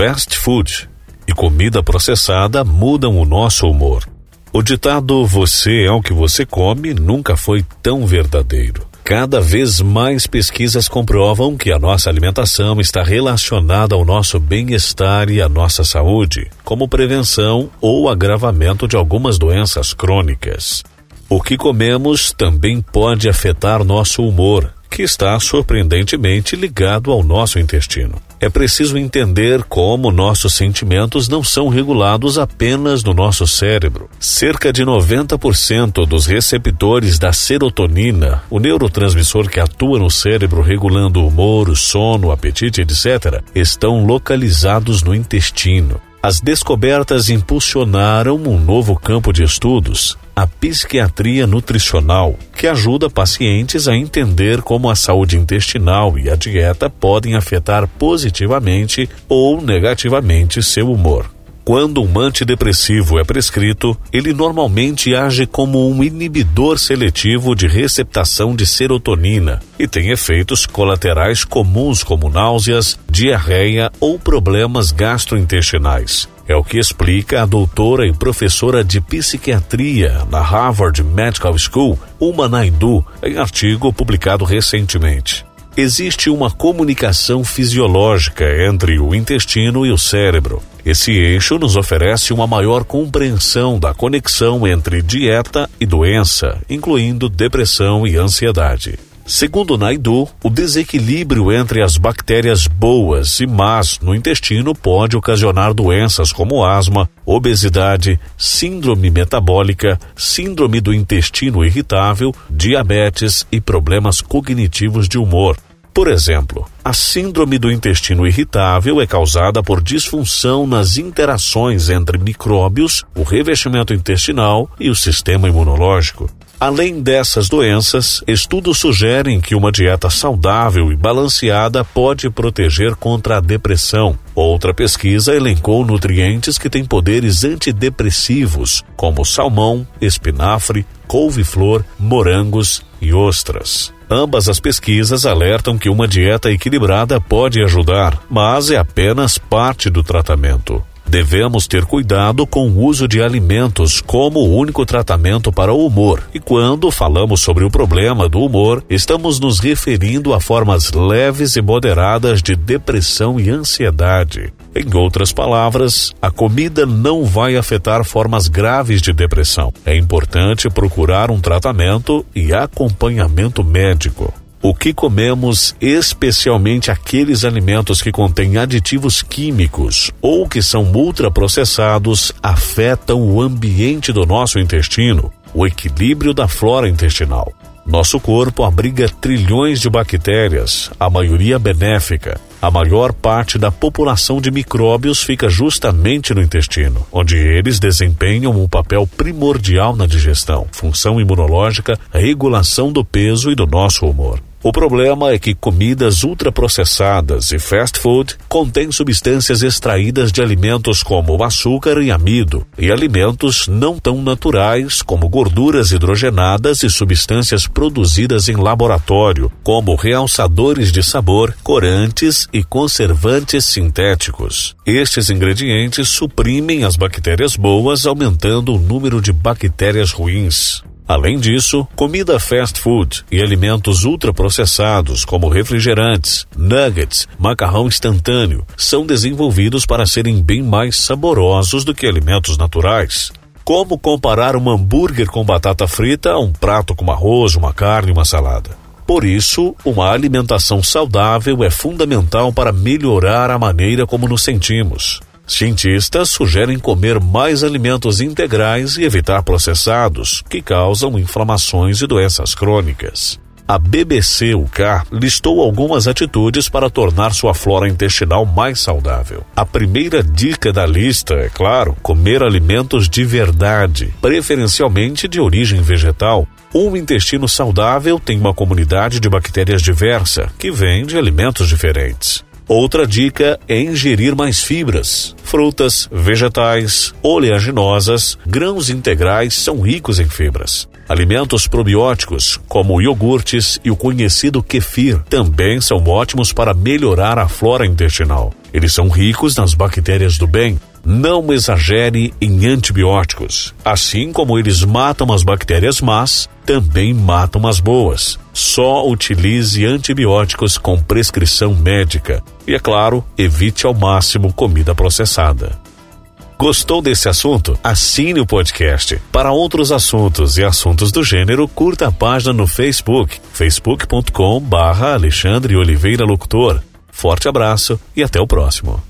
Fast food e comida processada mudam o nosso humor. O ditado você é o que você come nunca foi tão verdadeiro. Cada vez mais pesquisas comprovam que a nossa alimentação está relacionada ao nosso bem-estar e à nossa saúde, como prevenção ou agravamento de algumas doenças crônicas. O que comemos também pode afetar nosso humor, que está surpreendentemente ligado ao nosso intestino. É preciso entender como nossos sentimentos não são regulados apenas no nosso cérebro. Cerca de 90% dos receptores da serotonina, o neurotransmissor que atua no cérebro regulando o humor, o sono, o apetite, etc., estão localizados no intestino. As descobertas impulsionaram um novo campo de estudos, a psiquiatria nutricional, que ajuda pacientes a entender como a saúde intestinal e a dieta podem afetar positivamente ou negativamente seu humor. Quando um antidepressivo é prescrito, ele normalmente age como um inibidor seletivo de receptação de serotonina e tem efeitos colaterais comuns como náuseas, diarreia ou problemas gastrointestinais. É o que explica a doutora e professora de psiquiatria na Harvard Medical School, Uma Naidu, em artigo publicado recentemente existe uma comunicação fisiológica entre o intestino e o cérebro. Esse eixo nos oferece uma maior compreensão da conexão entre dieta e doença, incluindo depressão e ansiedade. Segundo Naidu, o desequilíbrio entre as bactérias boas e más no intestino pode ocasionar doenças como asma, obesidade, síndrome metabólica, síndrome do intestino irritável, diabetes e problemas cognitivos de humor. Por exemplo, a síndrome do intestino irritável é causada por disfunção nas interações entre micróbios, o revestimento intestinal e o sistema imunológico. Além dessas doenças, estudos sugerem que uma dieta saudável e balanceada pode proteger contra a depressão. Outra pesquisa elencou nutrientes que têm poderes antidepressivos, como salmão, espinafre, couve-flor, morangos e ostras. Ambas as pesquisas alertam que uma dieta equilibrada pode ajudar, mas é apenas parte do tratamento. Devemos ter cuidado com o uso de alimentos como o único tratamento para o humor. E quando falamos sobre o problema do humor, estamos nos referindo a formas leves e moderadas de depressão e ansiedade. Em outras palavras, a comida não vai afetar formas graves de depressão. É importante procurar um tratamento e acompanhamento médico. O que comemos, especialmente aqueles alimentos que contêm aditivos químicos ou que são ultraprocessados, afetam o ambiente do nosso intestino, o equilíbrio da flora intestinal. Nosso corpo abriga trilhões de bactérias, a maioria benéfica. A maior parte da população de micróbios fica justamente no intestino, onde eles desempenham um papel primordial na digestão, função imunológica, regulação do peso e do nosso humor. O problema é que comidas ultraprocessadas e fast food contêm substâncias extraídas de alimentos como açúcar e amido, e alimentos não tão naturais como gorduras hidrogenadas e substâncias produzidas em laboratório, como realçadores de sabor, corantes e conservantes sintéticos. Estes ingredientes suprimem as bactérias boas, aumentando o número de bactérias ruins. Além disso, comida fast food e alimentos ultraprocessados, como refrigerantes, nuggets, macarrão instantâneo, são desenvolvidos para serem bem mais saborosos do que alimentos naturais. Como comparar um hambúrguer com batata frita a um prato com arroz, uma carne e uma salada? Por isso, uma alimentação saudável é fundamental para melhorar a maneira como nos sentimos. Cientistas sugerem comer mais alimentos integrais e evitar processados, que causam inflamações e doenças crônicas. A BBC UK listou algumas atitudes para tornar sua flora intestinal mais saudável. A primeira dica da lista é, claro, comer alimentos de verdade, preferencialmente de origem vegetal. Um intestino saudável tem uma comunidade de bactérias diversa, que vem de alimentos diferentes. Outra dica é ingerir mais fibras. Frutas, vegetais, oleaginosas, grãos integrais são ricos em fibras. Alimentos probióticos, como iogurtes e o conhecido kefir, também são ótimos para melhorar a flora intestinal. Eles são ricos nas bactérias do bem. Não exagere em antibióticos. Assim como eles matam as bactérias más, também matam as boas. Só utilize antibióticos com prescrição médica. E, é claro, evite ao máximo comida processada. Gostou desse assunto? Assine o podcast. Para outros assuntos e assuntos do gênero, curta a página no Facebook, facebook.com barra Alexandre Oliveira Locutor. Forte abraço e até o próximo.